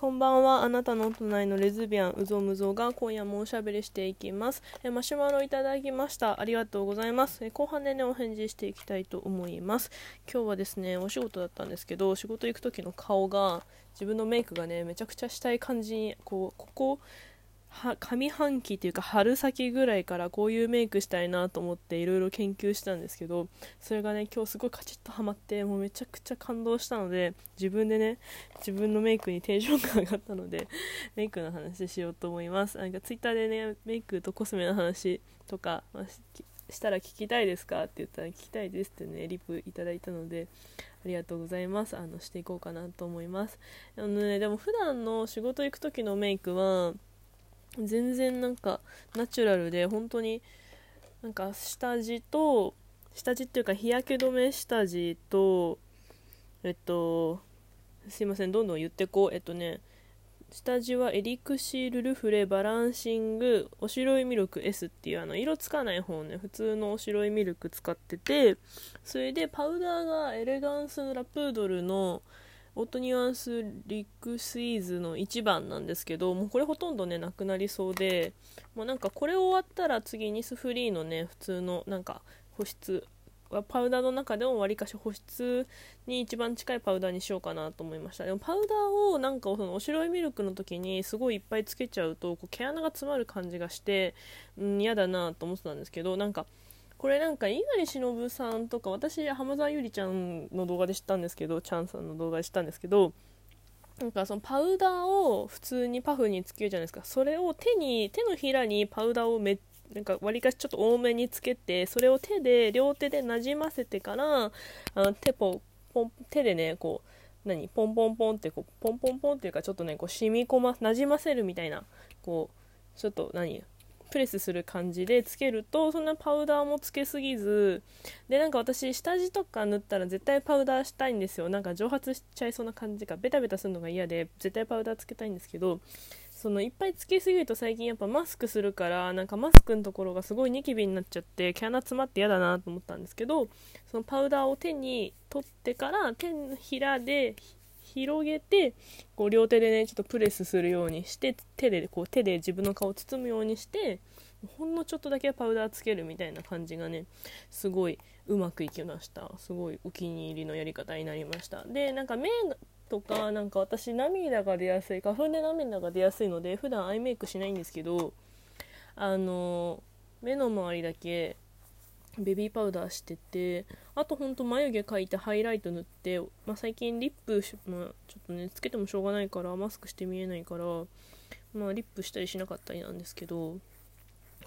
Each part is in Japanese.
こんばんは。あなたの隣のレズビアン、うぞむぞが今夜もおしゃべりしていきます。えマシュマロいただきました。ありがとうございます。え後半でね、お返事していきたいと思います。今日はですね、お仕事だったんですけど、仕事行く時の顔が、自分のメイクがね、めちゃくちゃしたい感じに、こう、ここ、上半期っていうか春先ぐらいからこういうメイクしたいなと思っていろいろ研究したんですけどそれがね今日すごいカチッとはまってもうめちゃくちゃ感動したので自分でね自分のメイクにテンションが上がったので メイクの話しようと思います。なんかツイッターでねメイクとコスメの話とか、まあ、したら聞きたいですかって言ったら聞きたいですってねリプいただいたのでありがとうございます。あのしていこうかなと思います。あのねでも普段の仕事行く時のメイクは全然なんかナチュラルで本当になんか下地と下地っていうか日焼け止め下地とえっとすいませんどんどん言ってこう。えっとね下地はエリクシールルフレバランシングおしろいミルク S っていうあの色つかない方ね普通のおしろいミルク使っててそれでパウダーがエレガンスラプードルのオートニュアンスリクスィーズの1番なんですけどもうこれほとんどねなくなりそうでもうなんかこれ終わったら次イニスフリーのね普通のなんか保湿はパウダーの中でもわりかし保湿に一番近いパウダーにしようかなと思いました。でもパウダーをなんかそのお白いミルクの時にすごいいっぱいつけちゃうとこう毛穴が詰まる感じがしてうん嫌だなと思ってたんですけどなんかこれなんか猪狩忍さんとか私浜沢ゆりちゃんの動画で知ったんですけどチャンさんの動画で知ったんですけどなんかそのパウダーを普通にパフにつけるじゃないですか。それを手に手のひらにパウダーをめなんか割りかしちょっと多めにつけてそれを手で両手でなじませてからあ手ポポン手でねこう何？ポンポンポンってこうポンポンポンっていうかちょっとねこう染み込まなじませるみたいなこうちょっと何？プレスする感じでつけるとそんなパウダーもつけすぎずでなんか私下地とか塗ったら絶対パウダーしたいんですよ。なんか蒸発しちゃいそうな感じがベタベタするのが嫌で絶対パウダーつけたいんですけどそのいっぱいつけすぎると最近やっぱマスクするからなんかマスクのところがすごいニキビになっちゃって毛穴詰まって嫌だなと思ったんですけどそのパウダーを手に取ってから手のひらで広げてこう両手でねちょっとプレスするようにして手でこう手で自分の顔を包むようにしてほんのちょっとだけパウダーつけるみたいな感じがねすごいうまくいきました。すごいお気に入りのやり方になりました。でなんか目とかなんか私涙が出やすい花粉で涙が出やすいので普段アイメイクしないんですけどあの目の周りだけベビーパウダーしててあとほんと眉毛描いてハイライト塗って、まあ、最近リップ、まあ、ちょっとねつけてもしょうがないからマスクして見えないから、まあ、リップしたりしなかったりなんですけど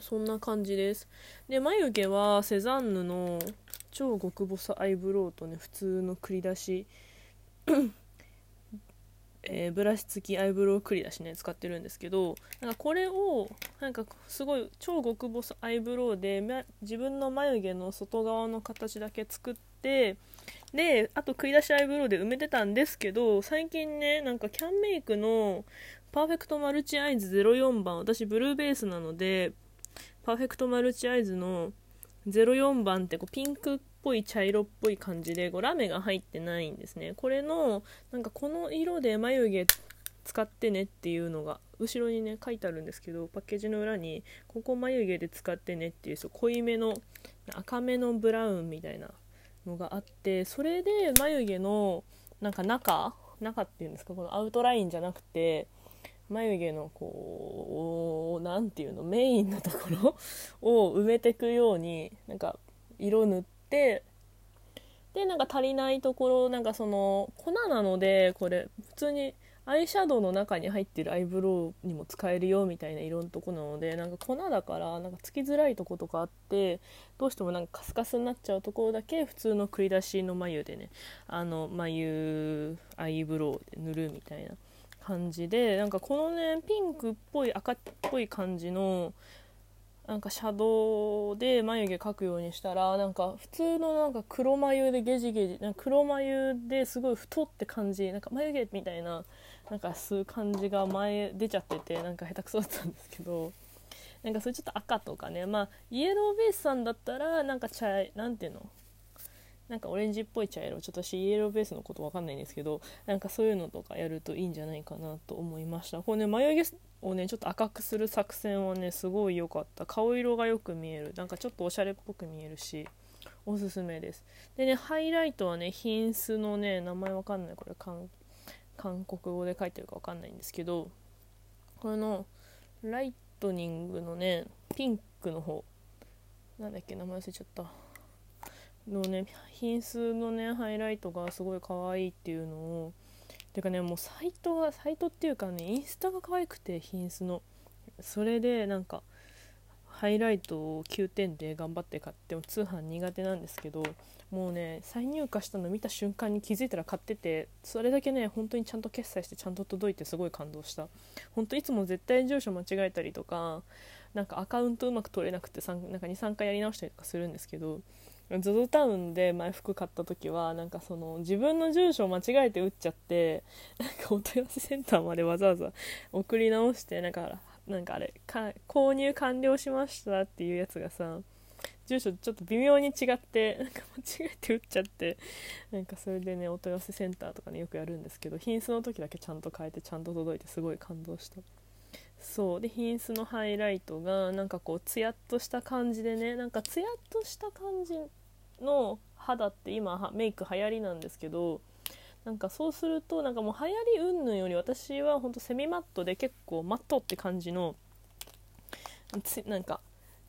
そんな感じです。で眉毛はセザンヌの超極細アイブロウとね普通の繰り出し。えー、ブラシ付きアイブロウクリだしね使ってるんですけどなんかこれをなんかすごい超極細アイブロウで自分の眉毛の外側の形だけ作ってであと繰り出しアイブロウで埋めてたんですけど最近ねなんかキャンメイクのパーフェクトマルチアイズ04番私ブルーベースなのでパーフェクトマルチアイズの04番ってこうピンクぽい茶色っぽい感じでこうラメが入ってないんですね。これのなんかこの色で眉毛使ってねっていうのが後ろにね書いてあるんですけどパッケージの裏にここ眉毛で使ってねっていうそう濃いめの赤めのブラウンみたいなのがあってそれで眉毛のなんか中中っていうんですかこのアウトラインじゃなくて眉毛のこう何ていうのメインのところを埋めてくようになんか色塗ってでなんか足りないところなんかその粉なのでこれ普通にアイシャドウの中に入ってるアイブロウにも使えるよみたいな色のとこなのでなんか粉だからなんかつきづらいとことかあってどうしてもなんかカスカスになっちゃうところだけ普通の繰り出しの眉でねあの眉アイブロウで塗るみたいな感じでなんかこのねピンクっぽい赤っぽい感じのなんかシャドウで眉毛描くようにしたらなんか普通のなんか黒眉でゲジゲジなんか黒眉ですごい太って感じなんか眉毛みたいななんか吸う感じが前出ちゃっててなんか下手くそだったんですけどなんかそれちょっと赤とかね。まあイエローベースさんだったらなんか茶何ていうの？なんかオレンジっぽい茶色ちょっと私イエローベースのことわかんないんですけどなんかそういうのとかやるといいんじゃないかなと思いました。これね眉毛をねちょっと赤くする作戦はねすごい良かった。顔色がよく見える。なんかちょっとおしゃれっぽく見えるしおすすめです。でねハイライトはね品質のね名前わかんない。これ韓国語で書いてるかわかんないんですけどこのライトニングのねピンクの方。なんだっけ名前忘れちゃった。のね品質のねハイライトがすごい可愛いっていうのをてかねもうサイトがサイトっていうかねインスタが可愛くて品質の。それでなんかハイライトを9点で頑張って買っても通販苦手なんですけどもうね再入荷したの見た瞬間に気づいたら買っててそれだけね本当にちゃんと決済してちゃんと届いてすごい感動した。本当いつも絶対住所間違えたりとかなんかアカウントうまく取れなくてなんか23回やり直したりとかするんですけど ZOZO タウンで前服買った時はなんかその自分の住所を間違えて打っちゃってなんかお問い合わせセンターまでわざわざ送り直してなんかなんかあれ購入完了しましたっていうやつがさ住所ちょっと微妙に違ってなんか間違えて打っちゃってなんかそれでねお問い合わせセンターとかねよくやるんですけど品質の時だけちゃんと変えてちゃんと届いてすごい感動した。そう。で品質のハイライトがなんかこうツヤっとした感じでねなんかツヤっとした感じの肌って今メイク流行りなんですけどなんかそうするとなんかもう流行り云々より私はほんとセミマットで結構マットって感じのつなんか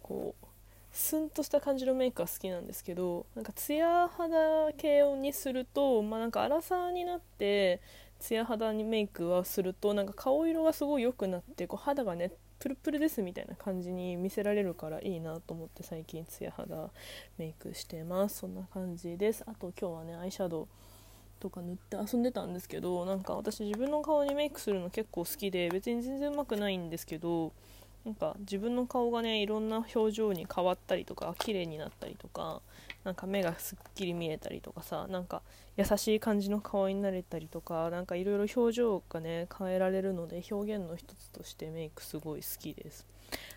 こうスンとした感じのメイクが好きなんですけどなんかツヤ肌系にするとまあなんか粗さになってツヤ肌にメイクはするとなんか顔色がすごい良くなってこう肌がねプルプルですみたいな感じに見せられるからいいなと思って最近ツヤ肌メイクしてます。そんな感じです。あと今日はねアイシャドウとか塗って遊んでたんですけどなんか私自分の顔にメイクするの結構好きで別に全然うまくないんですけどなんか自分の顔がねいろんな表情に変わったりとか綺麗になったりとかなんか目がすっきり見えたりとかさなんか優しい感じの顔になれたりとかなんかいろいろ表情がね変えられるので表現の一つとしてメイクすごい好きです。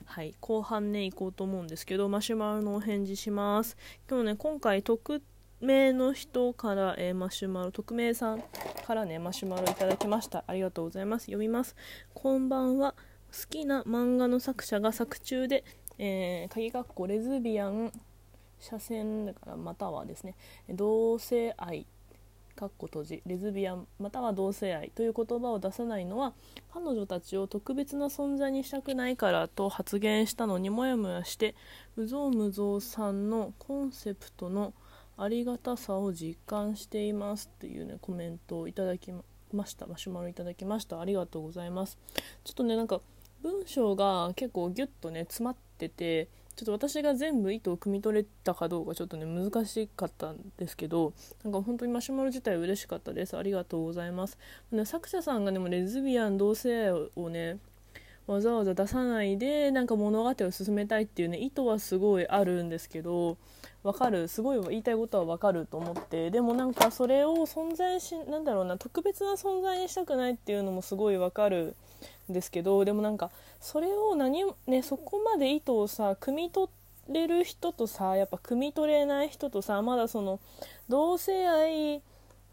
はい後半ね行こうと思うんですけどマシュマロのお返事します。今日ね今回匿名の人から、えー、マシュマロ匿名さんからねマシュマロいただきました。ありがとうございます。読みます。こんばんは。好きな漫画の作者が作中で、えー、鍵括弧レズビアン斜線だからまたはですね同性愛かっこ閉じレズビアンまたは同性愛という言葉を出さないのは彼女たちを特別な存在にしたくないからと発言したのにもやもやしてうぞうむぞうさんのコンセプトのありがたさを実感していますというねコメントをいただきました。マシュマロいただきました。ありがとうございます。ちょっとねなんか文章が結構ギュッとね詰まっててちょっと私が全部意図を汲み取れたかどうかちょっとね難しかったんですけどなんか本当にマシュマロ自体嬉しかったです。ありがとうございます、ね、作者さんがでもレズビアン同性愛をねわざわざ出さないでなんか物語を進めたいっていうね意図はすごいあるんですけどわかる。すごい言いたいことはわかると思って。でもなんかそれを存在しなんだろうな特別な存在にしたくないっていうのもすごいわかるですけどでもなんかそれを何ねそこまで意図をさ汲み取れる人とさやっぱ汲み取れない人とさまだその同性愛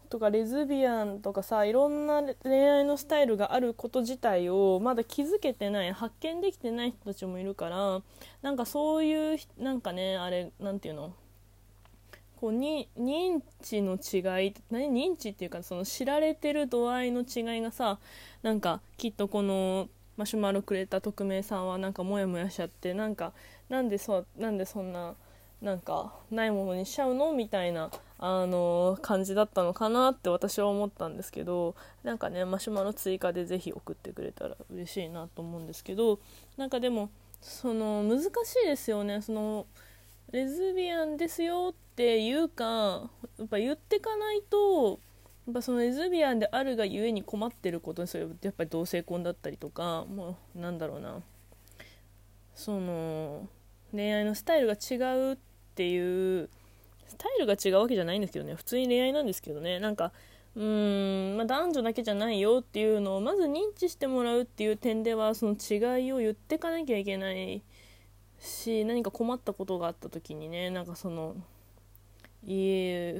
とかレズビアンとかさいろんな恋愛のスタイルがあること自体をまだ気づけてない発見できてない人たちもいるからなんかそういうなんかねあれなんていうの？こうに認知の違い何認知っていうかその知られてる度合いの違いがさなんかきっとこのマシュマロくれた匿名さんはなんかモヤモヤしちゃってなんかなんでそなんでそんななんかないものにしちゃうのみたいなあの感じだったのかなって私は思ったんですけどなんかねマシュマロ追加でぜひ送ってくれたら嬉しいなと思うんですけどなんかでもその難しいですよね。そのレズビアンですよっていうかやっぱ言ってかないとやっぱそのレズビアンであるがゆえに困ってることですよやっぱり同性婚だったりとかもうなんだろうな。その恋愛のスタイルが違うっていうスタイルが違うわけじゃないんですけどね。普通に恋愛なんですけどね。なんかうーん、まあ、男女だけじゃないよっていうのをまず認知してもらうっていう点ではその違いを言ってかなきゃいけないし何か困ったことがあった時にねなんかその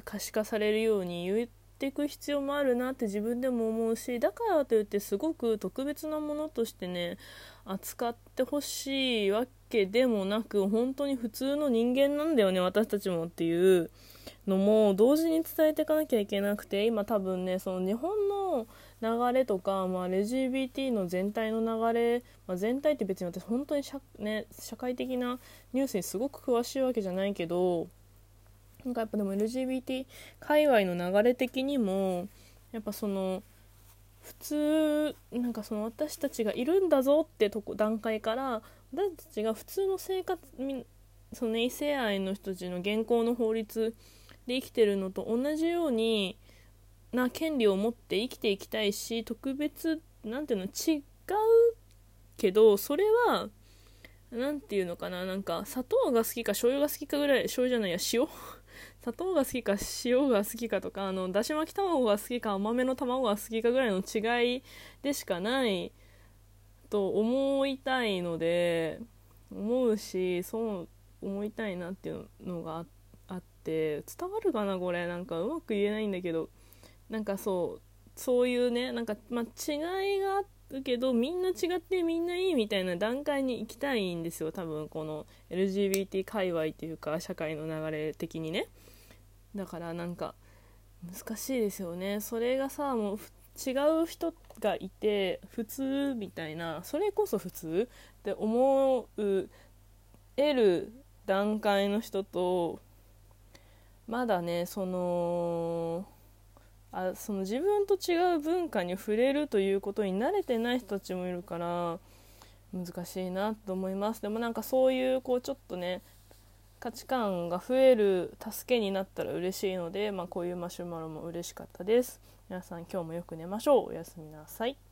可視化されるように言っていく必要もあるなって自分でも思うしだからといってすごく特別なものとしてね扱ってほしいわけでもなく本当に普通の人間なんだよね私たちもっていうのも同時に伝えていかなきゃいけなくて今多分ねその日本の流れとか、まあ、LGBT の全体の流れ、まあ、全体って別に私本当に社,、ね、社会的なニュースにすごく詳しいわけじゃないけどなんかやっぱでも LGBT 界隈の流れ的にもやっぱその普通なんかその私たちがいるんだぞってとこ段階から私たちが普通の生活その、異性愛の人たちの現行の法律で生きてるのと同じようにな権利を持って生きていきたいし特別なんていうの違うけどそれは何て言うのかななんか砂糖が好きか醤油が好きかぐらい醤油じゃないや塩？砂糖が好きか塩が好きかとかあのだし巻き卵が好きか甘めの卵が好きかぐらいの違いでしかないと思いたいので思うしそう思いたいなっていうのがあって伝わるかなこれ。なんかうまく言えないんだけど。なんかそうそういうねなんか、まあ、違いがあるけどみんな違ってみんないいみたいな段階に行きたいんですよ。多分この LGBT 界隈っていうか社会の流れ的にね。だからなんか難しいですよね。それがさもう違う人がいて普通みたいなそれこそ普通って思う得る段階の人とまだねそのあその自分と違う文化に触れるということに慣れてない人たちもいるから難しいなと思います。でもなんかそういうこうちょっとね価値観が増える助けになったら嬉しいので、まあ、こういうマシュマロも嬉しかったです。皆さん今日もよく寝ましょう。おやすみなさい。